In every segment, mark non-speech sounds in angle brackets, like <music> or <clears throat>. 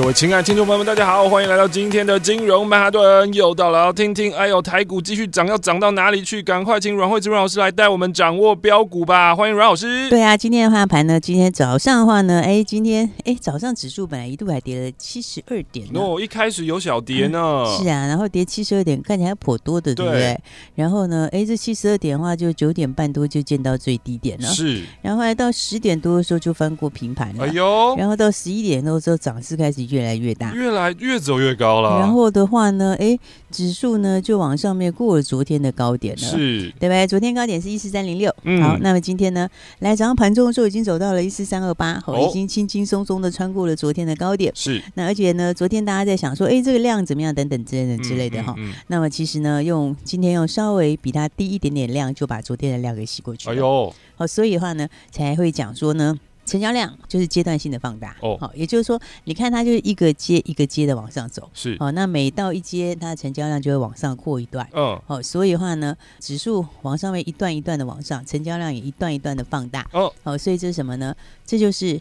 各位亲爱的听众朋友们，大家好，欢迎来到今天的金融曼哈顿，又到了要听听，哎呦，台股继续涨，要涨到哪里去？赶快请阮慧芝阮老师来带我们掌握标股吧，欢迎阮老师。对啊，今天的话盘呢，今天早上的话呢，哎，今天哎早上指数本来一度还跌了七十二点，哦，一开始有小跌呢，嗯、是啊，然后跌七十二点，看起来颇多的，对不对？对。然后呢，哎，这七十二点的话，就九点半多就见到最低点了，是，然后来到十点多的时候就翻过平盘了，哎呦，然后到十一点多的时候涨势开始越来越大，越来越走越高了。然后的话呢，哎，指数呢就往上面过了昨天的高点了，是对不对？昨天高点是一四三零六，好，那么今天呢，来早上盘中的时候已经走到了一四三二八，好，已经轻轻松松的穿过了昨天的高点，是。那而且呢，昨天大家在想说，哎，这个量怎么样？等等之类的之类的哈。那么其实呢，用今天用稍微比它低一点点量，就把昨天的量给吸过去了。哎呦，好，所以的话呢，才会讲说呢。成交量就是阶段性的放大。哦，好，也就是说，你看它就是一个阶一个阶的往上走，是，哦，那每到一阶，它的成交量就会往上扩一段，嗯，哦，所以的话呢，指数往上面一段一段的往上，成交量也一段一段的放大，哦，好，所以这是什么呢？这就是。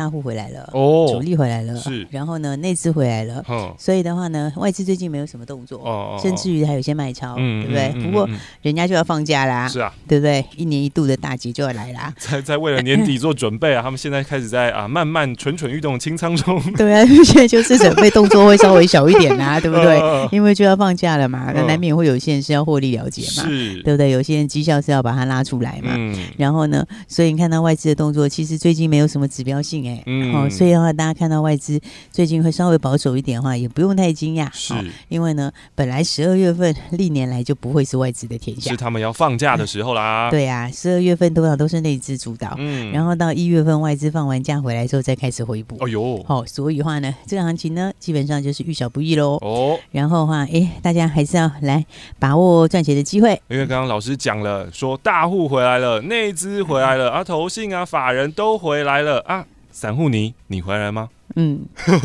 大户回来了，哦，主力回来了，是，然后呢，内资回来了，嗯，所以的话呢，外资最近没有什么动作，哦，甚至于还有些卖超，对不对？不过人家就要放假啦，是啊，对不对？一年一度的大节就要来啦，在在为了年底做准备啊，<laughs> 他们现在开始在啊慢慢蠢蠢欲动清仓中，对啊，<laughs> 现在就是准备动作会稍微小一点啦，<laughs> 对不对？因为就要放假了嘛，那难免会有些人是要获利了结嘛，是，对不对？有些人绩效是要把它拉出来嘛，嗯，然后呢，所以你看到外资的动作，其实最近没有什么指标性。哎，嗯，好，所以的话，大家看到外资最近会稍微保守一点的话，也不用太惊讶，是，因为呢，本来十二月份历年来就不会是外资的天下，是他们要放假的时候啦。<laughs> 对啊，十二月份通常都是内资主导，嗯，然后到一月份外资放完假回来之后再开始回补。哎呦，好，所以的话呢，这个行情呢，基本上就是遇小不易喽。哦，然后的话，哎，大家还是要来把握赚钱的机会，因为刚刚老师讲了，说大户回来了，内资回来了，啊，投信啊，法人都回来了啊。散户你你回来吗？嗯，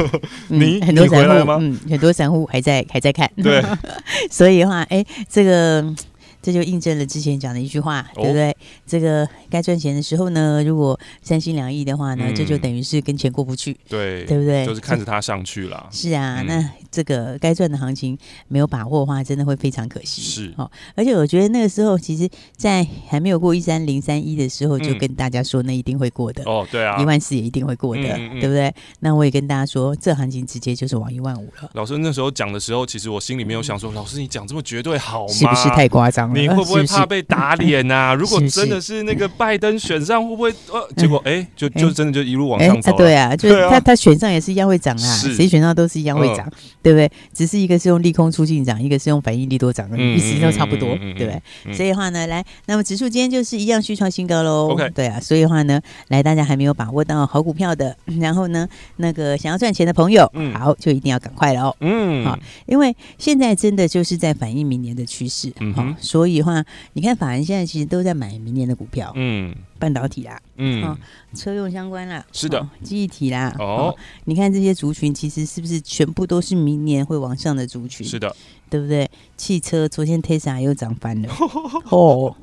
<laughs> 你很多散户吗？嗯，很多散户还在还在看。对，<laughs> 所以的话，哎，这个。这就印证了之前讲的一句话，对不对？哦、这个该赚钱的时候呢，如果三心两意的话呢，嗯、这就等于是跟钱过不去，对，对不对？就是看着它上去了。是啊，嗯、那这个该赚的行情没有把握的话，真的会非常可惜。是哦，而且我觉得那个时候，其实，在还没有过一三零三一的时候，就跟大家说，那一定会过的。哦，对啊，一万四也一定会过的，对不对？那我也跟大家说，这行情直接就是往一万五了。老师那时候讲的时候，其实我心里面有想说，嗯、老师你讲这么绝对好吗？是不是太夸张了？你会不会怕被？打脸呐、啊！<laughs> 如果真的是那个拜登选上，会不会呃？结果哎，就就真的就一路往上走、啊。对啊，<laughs> 就是他他选上也是一样会涨啊，谁选上都是一样会涨，对不对？只是一个是用利空出尽涨，一个是用反应力多涨，意思都差不多，对不对？所以的话呢，来，那么指数今天就是一样续创新高喽。OK，对啊，所以的话呢，来大家还没有把握到好股票的，<clears throat> 然后呢，那个想要赚钱的朋友，好，就一定要赶快了哦。嗯，好，因为现在真的就是在反映明年的趋势，好，所以话。你看，法人现在其实都在买明年的股票，嗯，半导体啦，嗯、哦，车用相关啦，是的，记忆体啦，哦，哦，你看这些族群，其实是不是全部都是明年会往上的族群？是的。对不对？汽车昨天 Tesla 又涨翻了 <laughs> 哦！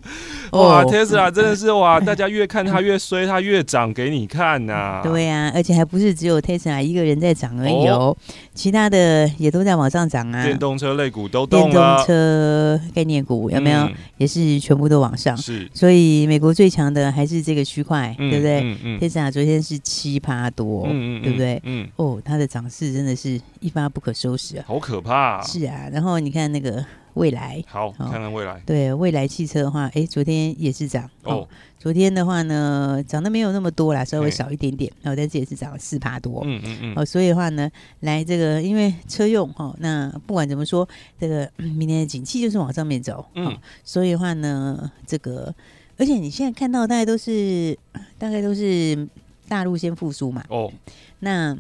哇，Tesla 真的是哇！大家越看它越衰，它越涨给你看呐。对呀，而且还不是只有 Tesla 一个人在涨而已哦，其他的也都在往上涨啊。电动车类股都动了，电动车概念股有没有？也是全部都往上。是，所以美国最强的还是这个区块，对不对？Tesla 昨天是七趴多，对不对？嗯，哦，它的涨势真的是一发不可收拾啊，好可怕。是啊，然后。你看那个未来，好，看看未来。对，未来汽车的话，哎，昨天也是涨。哦，昨天的话呢，涨得没有那么多啦，稍微少一点点。然后但是也是涨了四趴多。嗯嗯嗯。哦，所以的话呢，来这个，因为车用哈，那不管怎么说，这个 <clears throat> 明年的景气就是往上面走。嗯。所以的话呢，这个，而且你现在看到大概都是，大概都是大陆先复苏嘛。哦。那。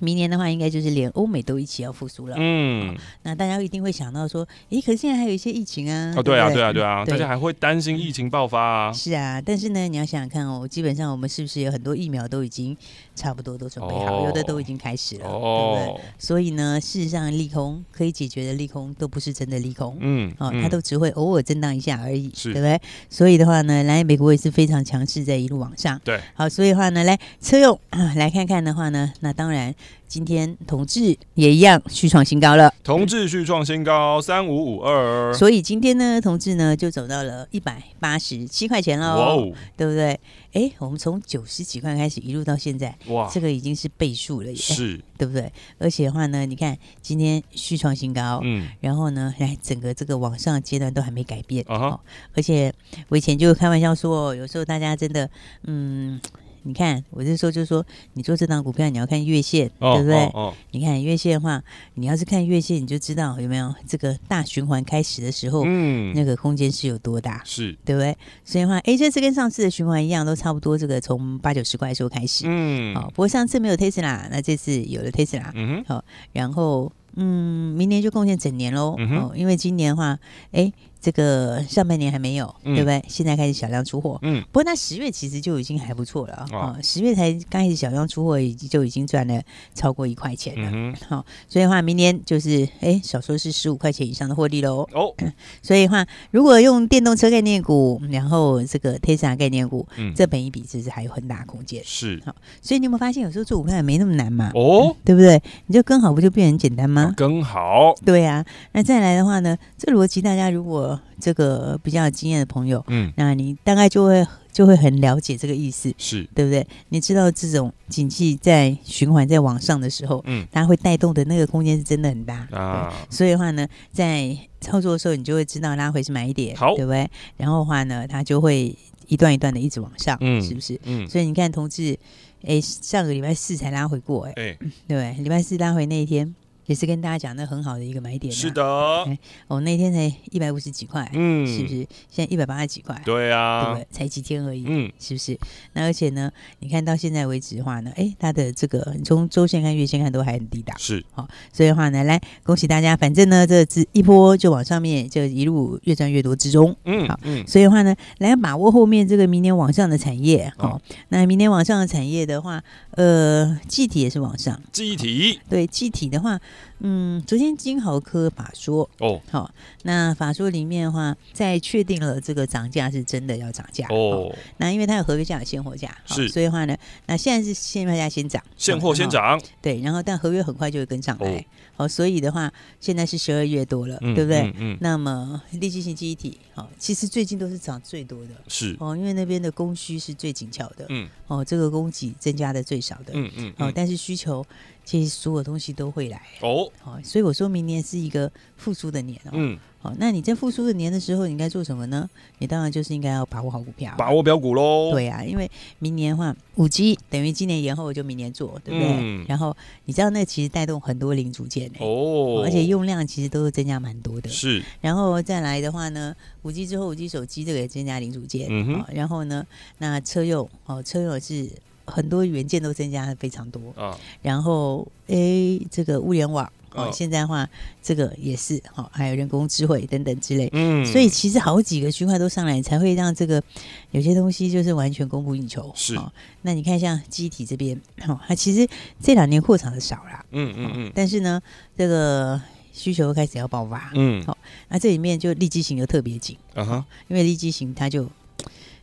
明年的话，应该就是连欧美都一起要复苏了。嗯，那大家一定会想到说，诶，可是现在还有一些疫情啊。哦，对啊，对啊，对啊，大家还会担心疫情爆发啊。是啊，但是呢，你要想想看哦，基本上我们是不是有很多疫苗都已经差不多都准备好，有的都已经开始了，对不对？所以呢，事实上利空可以解决的利空都不是真的利空。嗯，哦，它都只会偶尔震荡一下而已，对不对？所以的话呢，来美国也是非常强势，在一路往上。对，好，所以的话呢，来车用 <clears throat> 来看看的话呢，那当然。今天同志也一样续创新高了，同志续创新高三五五二，所以今天呢，同志呢就走到了一百八十七块钱喽，哇哦，对不对？哎，我们从九十几块开始一路到现在，哇，这个已经是倍数了耶，是，对不对？而且的话呢，你看今天续创新高，嗯，然后呢，来整个这个往上阶段都还没改变，啊、哈而且我以前就开玩笑说，有时候大家真的，嗯。你看，我是说，就是说，你做这档股票，你要看月线，哦、对不对？哦哦、你看月线的话，你要是看月线，你就知道有没有这个大循环开始的时候，嗯，那个空间是有多大，是对不对？所以的话，哎，这次跟上次的循环一样，都差不多，这个从八九十块的时候开始，嗯，好、哦，不过上次没有 Tesla，那这次有了 Tesla，嗯哼，好、哦，然后，嗯，明年就贡献整年喽，嗯因为今年的话，哎。这个上半年还没有，嗯、对不对？现在开始小量出货，嗯，不过那十月其实就已经还不错了啊，十、哦、月才刚开始小量出货，已经就已经赚了超过一块钱了，好、嗯哼哦，所以的话明年就是哎，少说是十五块钱以上的获利喽。哦，<coughs> 所以的话，如果用电动车概念股，然后这个 Tesla 概念股，嗯，这本一比其实还有很大空间，是好、哦，所以你有没有发现，有时候做股票也没那么难嘛？哦、嗯，<laughs> 对不对？你就跟好不就变很简单吗？跟好，对啊。那再来的话呢，这逻辑大家如果这个比较有经验的朋友，嗯，那你大概就会就会很了解这个意思，是对不对？你知道这种景气在循环在往上的时候，嗯，它会带动的那个空间是真的很大啊。所以的话呢，在操作的时候，你就会知道拉回是买一点，好，对不对？然后的话呢，它就会一段一段的一直往上，嗯，是不是？嗯，所以你看，同志，哎，上个礼拜四才拉回过，哎，对？礼拜四拉回那一天。也是跟大家讲那很好的一个买点，是的。哦，那天才一百五十几块，嗯，是不是？现在一百八十几块，对啊，对不对？才几天而已，嗯，是不是？那而且呢，你看到现在为止的话呢，哎，它的这个你从周线看、月线看都还很低的，是。好，所以的话呢，来恭喜大家，反正呢，这只一波就往上面，就一路越赚越多之中，嗯，好，嗯，所以的话呢，来把握后面这个明年往上的产业，好，那明年往上的产业的话，呃，记忆体也是往上，记忆体，对，记忆体的话。嗯，昨天金豪科法说哦，好，那法说里面的话，在确定了这个涨价是真的要涨价哦。那因为它有合约价、有现货价，是，所以的话呢，那现在是现货价先涨，现货先涨，对，然后但合约很快就会跟上来，好，所以的话，现在是十二月多了，对不对？嗯，那么立基型记忆体，好，其实最近都是涨最多的，是。哦，因为那边的供需是最紧俏的，嗯，哦，这个供给增加的最少的，嗯嗯，哦，但是需求。其实所有东西都会来。哦，好，所以我说明年是一个复苏的年哦。嗯，好，那你在复苏的年的时候，你应该做什么呢？你当然就是应该要把握好股票，把握标股喽。对啊，因为明年的话，五 G 等于今年延后就明年做，对不对？嗯。然后你知道那其实带动很多零组件哦，而且用量其实都是增加蛮多的。是。然后再来的话呢，五 G 之后，五 G 手机这个也增加零组件。嗯哼。然后呢，那车用哦，车用是。很多元件都增加了非常多啊，哦、然后诶，这个物联网哦，哦现在的话这个也是哈、哦，还有人工智慧等等之类，嗯，所以其实好几个区块都上来，才会让这个有些东西就是完全供不应求。是、哦，那你看像记忆体这边，哈、哦，它其实这两年扩厂的少了，嗯嗯嗯，但是呢，这个需求开始要爆发，嗯，好、哦，那这里面就利基型就特别紧，啊哈，因为利基型它就。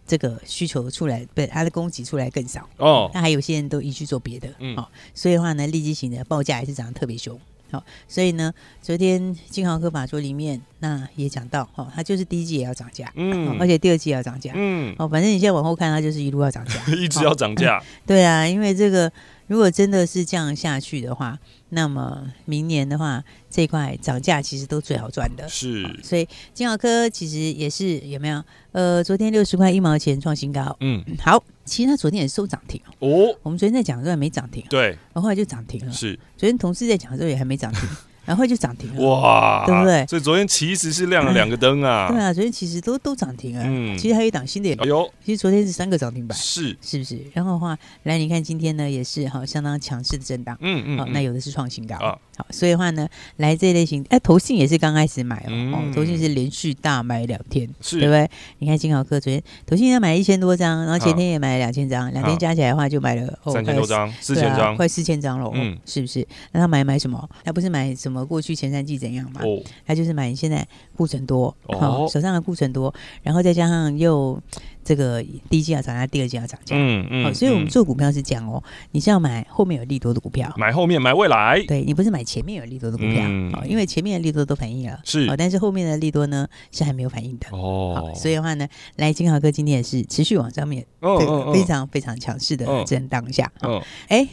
这个需求出来，不，它的供给出来更少哦。那还有些人都移去做别的，嗯，好、哦，所以的话呢，利基型的报价也是涨得特别凶，好、哦，所以呢，昨天金豪科法说里面那也讲到，哦，它就是第一季也要涨价，嗯、哦，而且第二季也要涨价，嗯，哦，反正你现在往后看，它就是一路要涨价，<laughs> 一直要涨价、<laughs> 对啊，因为这个如果真的是这样下去的话。那么明年的话，这一块涨价其实都最好赚的，是。所以金豪科其实也是有没有？呃，昨天六十块一毛钱创新高，嗯，好。其实它昨天也收涨停哦。我们昨天在讲的时候还没涨停，对，然后后来就涨停了。是。昨天同事在讲的时候也还没涨停，<laughs> 然后就涨停了，哇，对不对？所以昨天其实是亮了两个灯啊，对啊，昨天其实都都涨停啊，嗯，其实还有一档新的，哎呦，其实昨天是三个涨停板，是。是不是？然后的话，来你看今天呢也是哈相当强势的震荡，嗯嗯，好，那有的是创新高。啊，好，所以的话呢，来这一类型，哎，投信也是刚开始买哦，投信是连续大买两天，是，对不对？你看金豪科昨天投信要买一千多张，然后前天也买了两千张，两天加起来的话就买了三千多张，四千张，快四千张了，嗯，是不是？那他买买什么？他不是买什么过去前三季怎样嘛？哦，他就是买现在库存多，哦，手上的库存多，然后再加上又这个第一季要涨价，第二季要涨价，嗯嗯，所以我们做股票是这样哦，你是要买后面有利多的股票，买后面买未来，对你不是买前面有利多的股票，哦，因为前面的利多都反映了，是，但是后面的利多呢是还没有反应的，哦，所以的话呢，来金豪哥今天也是持续往上面，对，非常非常强势的震荡下，哦，哎。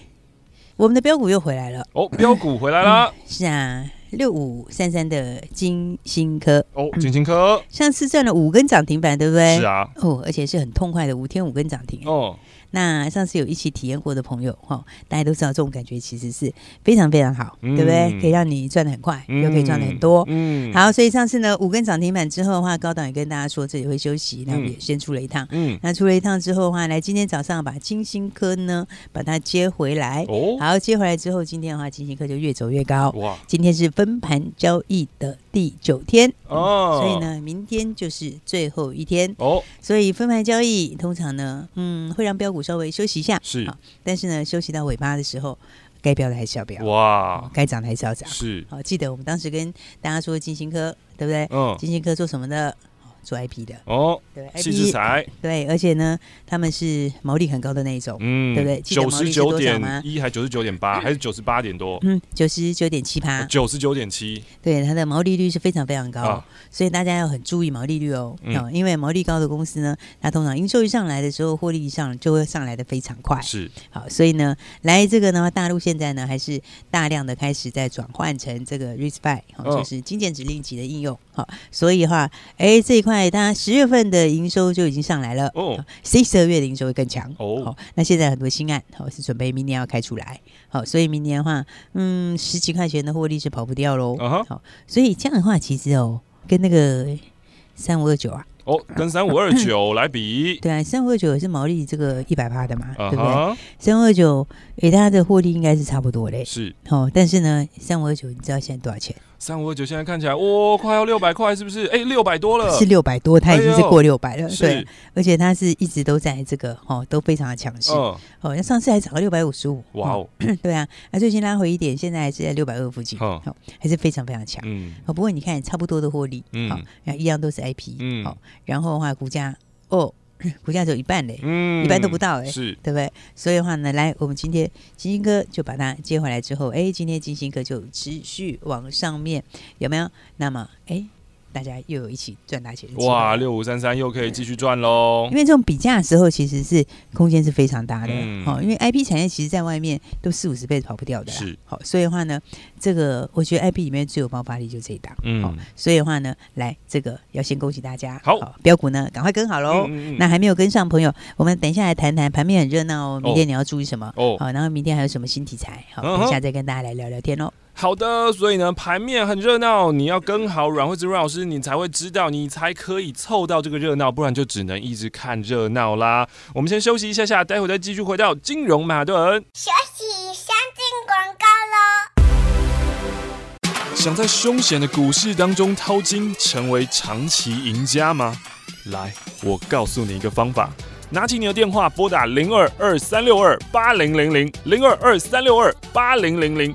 我们的标股又回来了。哦，标股回来了，嗯，<laughs> 是啊，六五三三的金星科。哦，金星科，嗯，上次赚了五根涨停板，对不对？是啊，哦，而且是很痛快的五天五根涨停。哦。那上次有一起体验过的朋友哈，大家都知道这种感觉其实是非常非常好，嗯、对不对？可以让你赚的很快，嗯、又可以赚的很多。嗯，好，所以上次呢五根涨停板之后的话，高档也跟大家说这里会休息，那我们也先出了一趟。嗯，那出了一趟之后的话，来今天早上把金星科呢把它接回来。哦，好，接回来之后，今天的话金星科就越走越高。哇，今天是分盘交易的第九天哦，所以呢，明天就是最后一天哦。所以分盘交易通常呢，嗯，会让标股。稍微休息一下是，但是呢，休息到尾巴的时候，该标的还是要标哇，该涨的还是要涨是。好，记得我们当时跟大家说金星科，对不对？嗯，金星科做什么的？做 IP 的哦，对，IP 对，而且呢，他们是毛利很高的那一种，嗯，对不对？九十九点一还九十九点八，还是九十八点多？嗯，九十九点七八，九十九点七，对，它的毛利率是非常非常高，所以大家要很注意毛利率哦，嗯因为毛利高的公司呢，它通常营收一上来的时候，获利一上就会上来的非常快，是好，所以呢，来这个呢，大陆现在呢还是大量的开始在转换成这个 RISC-V，就是精简指令集的应用，好，所以的话，哎，这一块。它十月份的营收就已经上来了哦，所以十二月的营收会更强哦。好，那现在很多新案好是准备明年要开出来，好，所以明年的话，嗯，十几块钱的获利是跑不掉喽。好，所以这样的话，其实哦，跟那个三五二九啊。哦，跟三五二九 <laughs> 来比，对啊，三五二九也是毛利这个一百趴的嘛，uh huh. 对不对？三五二九给它的获利应该是差不多嘞，是哦。但是呢，三五二九你知道现在多少钱？三五二九现在看起来，哇、哦，快要六百块，是不是？哎，六百多了，是六百多，它已经是过六百了，哎、对。而且它是一直都在这个哦，都非常的强势、uh. 哦。那上次还涨到六百五十五，哇哦，<coughs> 对啊，那最近拉回一点，现在还是在六百二附近，好、uh. 还是非常非常强。嗯，哦，不过你看差不多的获利，嗯，好，一样都是 IP，嗯，好。然后的话，股价哦，<laughs> 股价只有一半嘞，嗯，一半都不到哎，是，对不对？所以的话呢，来，我们今天金星哥就把它接回来之后，哎，今天金星哥就持续往上面，有没有？那么，哎。大家又有一起赚大钱哇！六五三三又可以继续赚喽。因为这种比价的时候，其实是空间是非常大的。嗯，好，因为 IP 产业其实在外面都四五十倍跑不掉的。是，好，所以的话呢，这个我觉得 IP 里面最有爆发力就这一档。嗯，好，所以的话呢，来这个要先恭喜大家。好，标股呢，赶快跟好喽。嗯嗯。那还没有跟上朋友，我们等一下来谈谈盘面很热闹哦。明天你要注意什么？哦，好，然后明天还有什么新题材？好，等一下再跟大家来聊聊天哦。好的，所以呢，盘面很热闹，你要跟好阮慧子阮老师，你才会知道，你才可以凑到这个热闹，不然就只能一直看热闹啦。我们先休息一下下，待会再继续回到金融曼哈顿。休息，先进广告喽。想在凶险的股市当中淘金，成为长期赢家吗？来，我告诉你一个方法。拿起你的电话，拨打零二二三六二八零零零零二二三六二八零零零，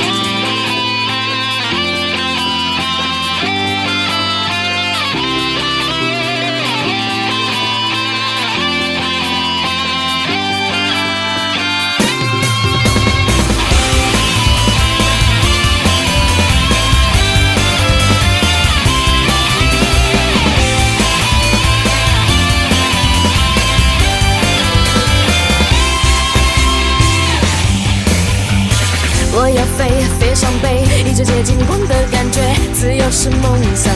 我要飞，飞上北，一直接近光的感觉。自由是梦想，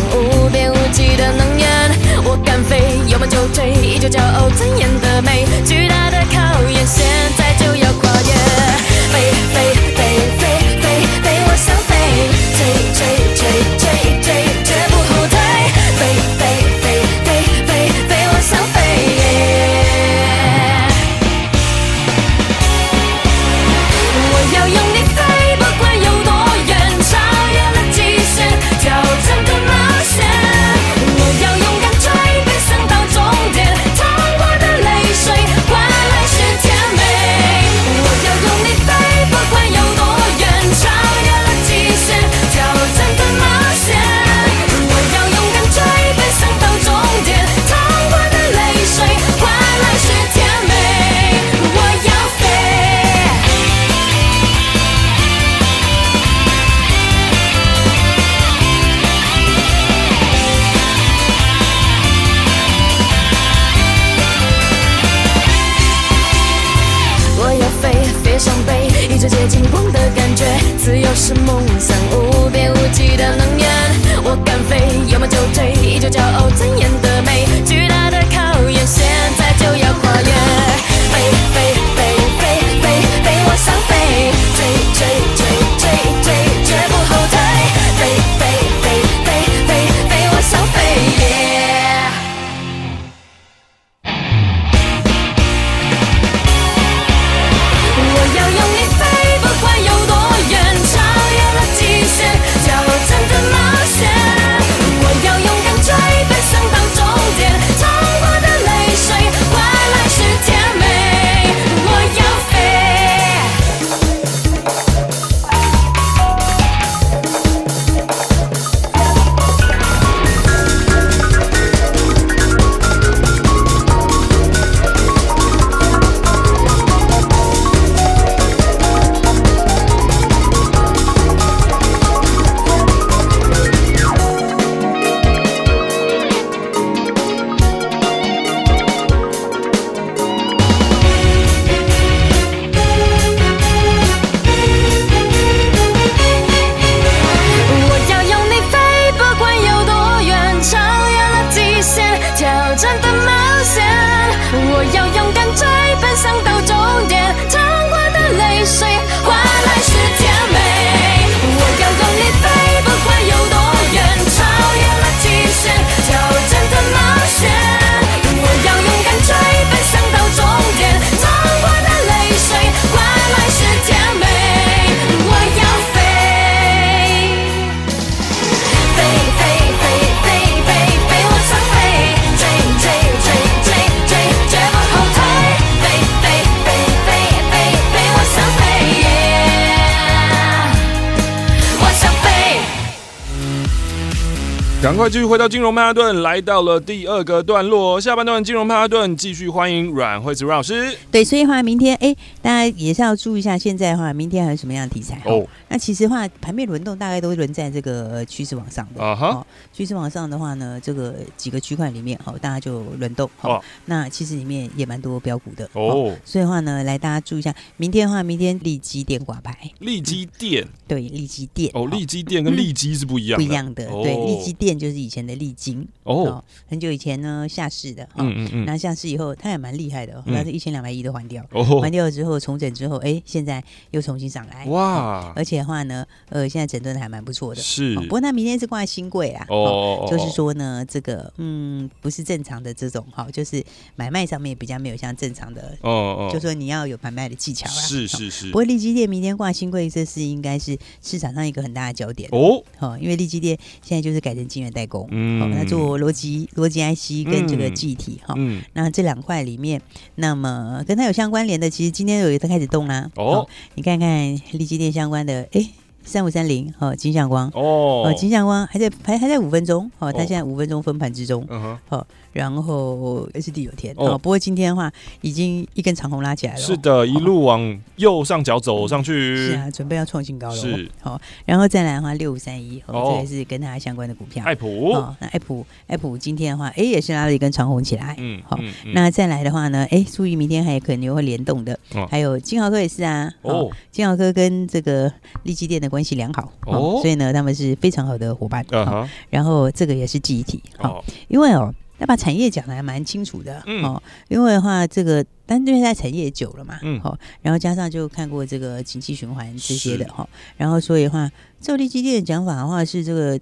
赶快继续回到金融曼哈顿，来到了第二个段落，下半段金融曼哈顿继续欢迎阮慧子阮老师。对，所以的话明天哎，大家也是要注意一下，现在的话明天还有什么样的题材哦？那其实的话盘面轮动大概都轮在这个趋势往上的啊哈。Uh. 趋势往上的话呢，这个几个区块里面好，大家就轮动好。Oh. 那其实里面也蛮多标股的哦。Oh. 所以的话呢，来大家注意一下，明天的话，明天利基电挂牌。利基电、嗯、对，利基电哦，利基电跟利基是不一样的，不一样的。对，利基电。就是以前的丽晶哦，很久以前呢下市的，嗯嗯嗯，那下市以后他也蛮厉害的，他是一千两百亿都还掉，还掉了之后重整之后，哎，现在又重新上来，哇！而且的话呢，呃，现在整顿的还蛮不错的，是。不过他明天是挂新贵啊，哦，就是说呢，这个嗯，不是正常的这种哈，就是买卖上面比较没有像正常的，哦哦，就说你要有买卖的技巧啊，是是是。不过利基店明天挂新贵，这是应该是市场上一个很大的焦点哦，好，因为利基店现在就是改成金元代工，嗯，好，那做逻辑逻辑 IC 跟这个记忆体，哈，嗯，那这两块里面，那么跟它有相关联的，其实今天有一个开始动啦，哦，你看看立基电相关的，哎。三五三零，哦，金相光，哦，金相光还在还还在五分钟，哦，它现在五分钟分盘之中，嗯哼，好，然后是第九天，哦，不过今天的话已经一根长红拉起来了，是的，一路往右上角走上去，是啊，准备要创新高了，是，好，然后再来的话六五三一，哦，这也是跟它相关的股票，爱普，哦，那爱普爱普今天的话，哎，也是拉了一根长红起来，嗯，好，那再来的话呢，哎，注意明天还有可能会联动的，还有金豪科也是啊，哦，金豪科跟这个利基店的。关系良好哦，所以呢，他们是非常好的伙伴。Uh huh. 然后这个也是记忆体哈，因为哦，要把产业讲的还蛮清楚的嗯。哦。因为的话，这个单对在产业也久了嘛，嗯，好，然后加上就看过这个景气循环这些的哈，然后所以的话，这力积电的讲法的话是这个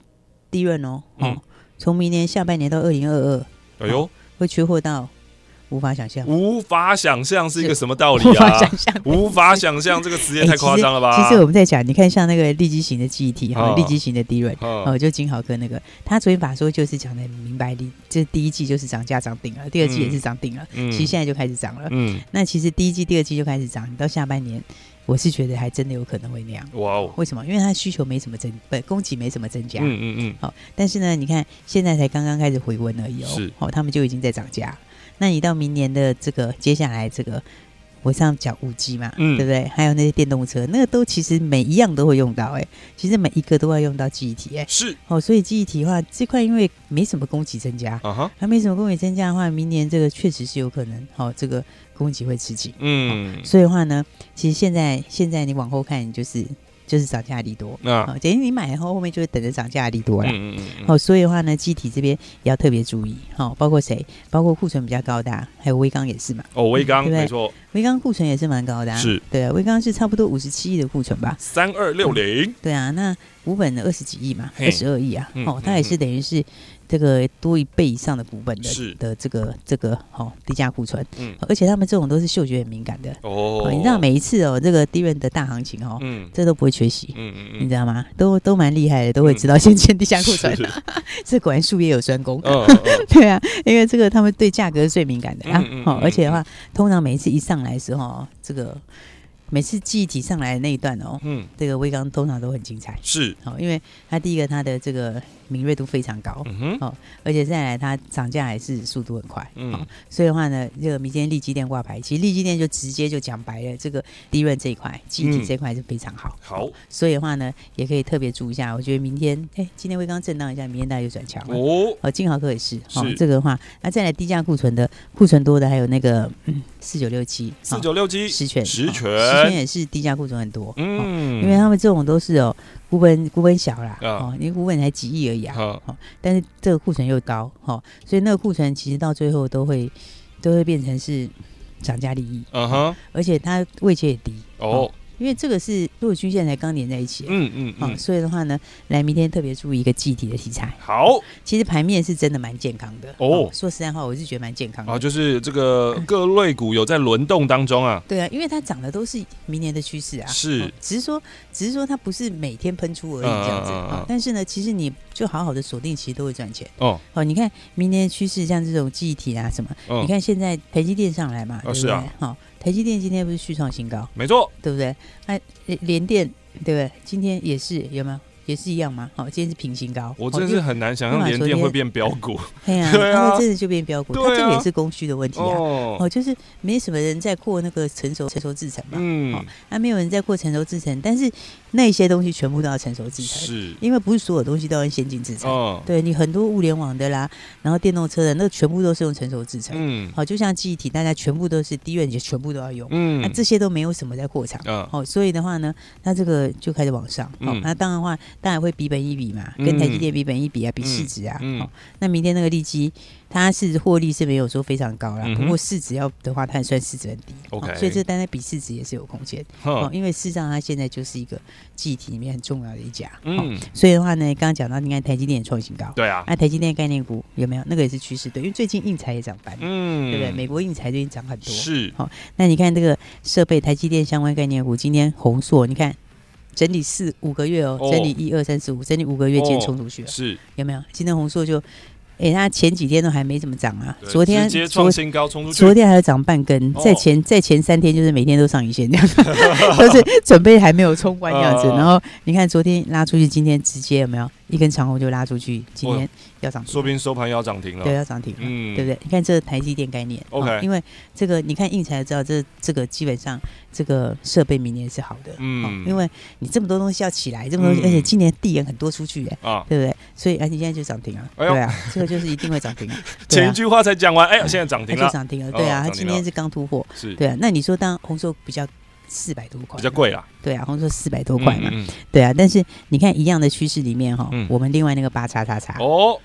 利润哦，哦，从明年下半年到二零二二，哎呦，会缺货到。无法想象，无法想象是一个什么道理啊？无法想象，无法想象这个词也太夸张了吧？其实我们在讲，你看像那个利基型的记忆体哈，利基型的 DRAM 哦，就金豪哥那个，他昨天把说就是讲的明白，第这第一季就是涨价涨定了，第二季也是涨定了，其实现在就开始涨了。嗯，那其实第一季、第二季就开始涨，到下半年，我是觉得还真的有可能会那样。哇哦！为什么？因为它需求没什么增，不，供给没什么增加。嗯嗯嗯。好，但是呢，你看现在才刚刚开始回温而已哦。是。哦，他们就已经在涨价。那你到明年的这个接下来这个，我上讲五 G 嘛，嗯，对不对？还有那些电动车，那个都其实每一样都会用到，哎，其实每一个都要用到记忆体，哎，是。哦，所以记忆体的话，这块因为没什么供给增加，啊哈，还没什么供给增加的话，明年这个确实是有可能，哦，这个供给会吃紧，嗯，所以的话呢，其实现在现在你往后看就是。就是涨价利多啊，等于你买以后，后面就会等着涨价利多了。嗯嗯嗯。好，所以的话呢，记忆体这边也要特别注意。哦，包括谁？包括库存比较高的，还有威刚也是嘛。哦，威刚没错，威刚库存也是蛮高的。是，对啊，威刚是差不多五十七亿的库存吧？三二六零。对啊，那股本的二十几亿嘛，二十二亿啊。哦，它也是等于是。这个多一倍以上的股本的是。的这个这个哦低价库存，嗯，而且他们这种都是嗅觉很敏感的。哦，你知道每一次哦这个低润的大行情哦，嗯，这都不会缺席，嗯嗯，你知道吗？都都蛮厉害的，都会知道先签低价库存的，<laughs> 这果然术业有专攻，<laughs> 对啊，因为这个他们对价格是最敏感的啊，好，而且的话，通常每一次一上来的时候，这个每次记忆体上来的那一段哦，嗯，这个威刚通常都很精彩，是，好，因为他第一个他的这个。敏锐度非常高，嗯哼，哦，而且再来它涨价还是速度很快，嗯，所以的话呢，这个明天利基店挂牌，其实利基店就直接就讲白了，这个利润这一块，记忆体这一块是非常好，好，所以的话呢，也可以特别注意一下。我觉得明天，哎，今天威刚震荡一下，明天大家就转强了，哦，哦，金豪科也是，哦，这个的话，那再来低价库存的库存多的还有那个四九六七，四九六七，十全，十全，十全也是低价库存很多，嗯，因为他们这种都是哦。股本股本小啦，哦，你股本才几亿而已啊，哦，但是这个库存又高，哦，所以那个库存其实到最后都会都会变成是涨价利益，嗯哼，而且它位阶也低，哦。因为这个是多头均线才刚连在一起，嗯嗯，好，所以的话呢，来明天特别注意一个记忆体的题材。好，其实盘面是真的蛮健康的哦。说实在话，我是觉得蛮健康的。啊，就是这个各类股有在轮动当中啊。<laughs> 对啊，因为它涨的都是明年的趋势啊。是，只是说，只是说它不是每天喷出而已这样子啊。但是呢，其实你就好好的锁定，其实都会赚钱。哦，好，你看明年的趋势，像这种记忆体啊什么，你看现在台积电上来嘛，是啊，好。台积电今天不是续创新高，没错，对不对？那联电对不对？今天也是有没有？也是一样吗？好，今天是平新高。我真是很难想象联电会 <laughs> <laughs> 变标股。对啊，它真的就变标股。它这个也是供需的问题啊。哦，就是没什么人在扩那个成熟成熟制程嘛。嗯。哦，还没有人在扩成熟制程，但是那些东西全部都要成熟制成。是。因为不是所有东西都要先进制成。哦。对你很多物联网的啦，然后电动车的那全部都是用成熟制成。嗯。好，就像记忆体，大家全部都是低院也全部都要用。嗯。那这些都没有什么在扩厂。嗯。好，所以的话呢，那这个就开始往上。好，那当然的话。当然会比本一比嘛，跟台积电比本一比啊，比市值啊。好，那明天那个利基，它市值获利是没有说非常高啦，不过市值要的话，它也算市值很低。OK，所以这单单比市值也是有空间。哦，因为事实上它现在就是一个记忆体里面很重要的一家。嗯，所以的话呢，刚刚讲到，你看台积电也创新高。对啊，那台积电概念股有没有？那个也是趋势，对，因为最近应材也涨翻。嗯，对不对？美国应材最近涨很多。是。好，那你看这个设备，台积电相关概念股今天红硕，你看。整理四五个月哦，整理一二三四五，整理五个月间冲出去了，是有没有？今天红硕就。哎，它前几天都还没怎么涨啊，昨天直接创新高冲出去，昨天还要涨半根，在前在前三天就是每天都上一线这样，<laughs> 都是准备还没有冲关这样子。然后你看昨天拉出去，今天直接有没有一根长红就拉出去？今天要涨，说不定收盘要涨停了，对，要涨停了，嗯，对不对？你看这个台积电概念，OK，因为这个你看应材知道，这这个基本上这个设备明年是好的，嗯，因为你这么多东西要起来，这么多东西，而且今年递延很多出去，哎，对不对？所以而且现在就涨停了，对啊，这个就是一定会涨停。<laughs> 前一句话才讲完，哎，现在涨停了，就涨停了，对啊，它今天是刚突破，是。对啊。那你说当红硕比较四百多块，比较贵啦，对啊，弘硕四百多块嘛，对啊。但是你看一样的趋势里面哈，我们另外那个八叉叉叉哦，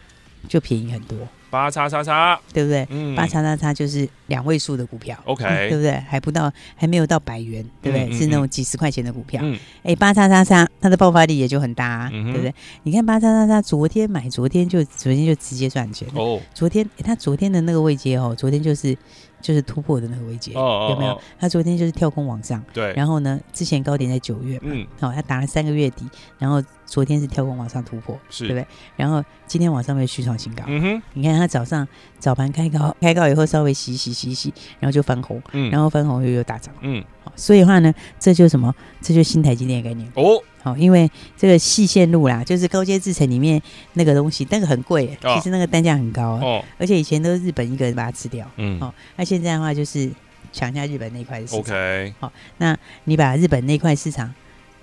就便宜很多。八叉叉叉，对不对？嗯，八叉叉叉就是两位数的股票，OK，对不对？还不到，还没有到百元，对不对？是那种几十块钱的股票。哎，八叉叉叉，它的爆发力也就很大，对不对？你看八叉叉叉，昨天买，昨天就昨天就直接赚钱哦。昨天，它昨天的那个位阶哦，昨天就是就是突破的那个位阶，有没有？他昨天就是跳空往上，对。然后呢，之前高点在九月，嗯，好，他打了三个月底，然后。昨天是跳空往上突破，是对不对？然后今天晚上会续创新高。嗯哼，你看他早上早盘开高，开高以后稍微洗洗洗洗，然后就翻红，嗯，然后翻红又又大涨，嗯，好，所以的话呢，这就是什么？这就是新台积电的概念哦。好，因为这个细线路啦，就是高阶制程里面那个东西，那个很贵，其实那个单价很高哦。而且以前都是日本一个人把它吃掉，嗯，好，那现在的话就是抢下日本那块市场。OK，好，那你把日本那块市场。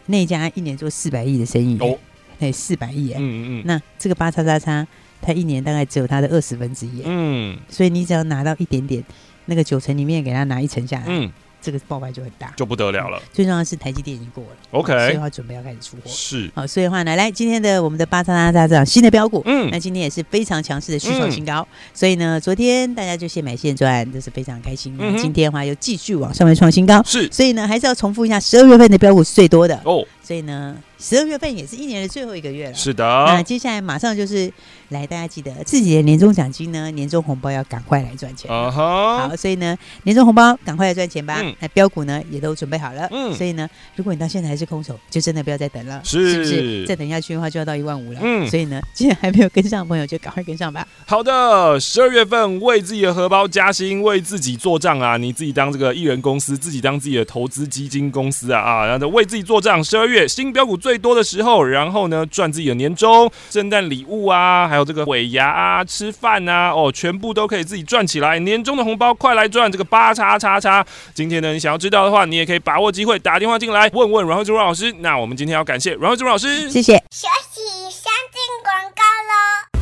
那家一年做四百亿的生意哦，对，四百亿哎，嗯嗯嗯，那这个八叉叉叉，它一年大概只有它的二十分之一，嗯，所以你只要拿到一点点，那个九成里面给他拿一成下来，嗯。这个爆发就很大，就不得了了。最重要的是台积电已经过了，OK，所以的话准备要开始出货。是，好，所以的话呢，来今天的我们的巴扎拉扎这样新的标股，嗯，那今天也是非常强势的需求新高。所以呢，昨天大家就现买现赚，这是非常开心。今天的话又继续往上面创新高，是。所以呢，还是要重复一下，十二月份的标股是最多的哦。所以呢，十二月份也是一年的最后一个月了。是的，那接下来马上就是来，大家记得自己的年终奖金呢，年终红包要赶快来赚钱。Uh huh、好，所以呢，年终红包赶快来赚钱吧。嗯、那标股呢也都准备好了。嗯，所以呢，如果你到现在还是空手，就真的不要再等了。是，是不是？再等下去的话，就要到一万五了。嗯，所以呢，既然还没有跟上的朋友，就赶快跟上吧。好的，十二月份为自己的荷包加薪，为自己做账啊！你自己当这个艺人公司，自己当自己的投资基金公司啊啊！然后为自己做账，十二月。月新标股最多的时候，然后呢，赚自己的年终、圣诞礼物啊，还有这个尾牙啊、吃饭啊，哦，全部都可以自己赚起来。年终的红包快来赚！这个八叉叉叉，今天呢，你想要知道的话，你也可以把握机会打电话进来问问阮慧珠老师。那我们今天要感谢阮慧珠老师，谢谢。休息，先进广告喽。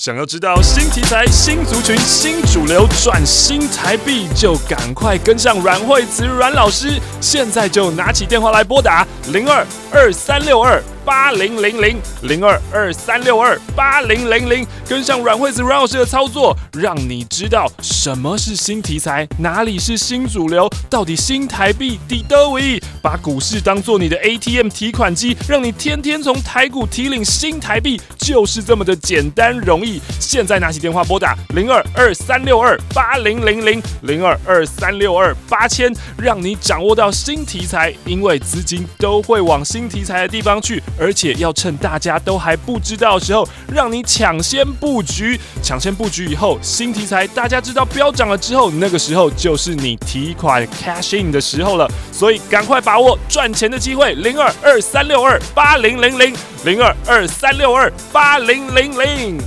想要知道新题材、新族群、新主流转新台币，就赶快跟上阮惠慈阮老师。现在就拿起电话来拨打零二二三六二八零零零零二二三六二八零零零，跟上阮惠子阮老师的操作，让你知道什么是新题材，哪里是新主流，到底新台币抵得位，把股市当做你的 ATM 提款机，让你天天从台股提领新台币，就是这么的简单容易。现在拿起电话拨打零二二三六二八零零零零二二三六二八千，让你掌握到新题材，因为资金都会往新新题材的地方去，而且要趁大家都还不知道的时候，让你抢先布局。抢先布局以后，新题材大家知道飙涨了之后，那个时候就是你提款 cash in 的时候了。所以赶快把握赚钱的机会，零二二三六二八零零零零二二三六二八零零零。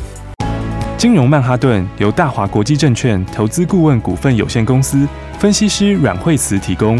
金融曼哈顿由大华国际证券投资顾问股份有限公司分析师阮慧慈提供。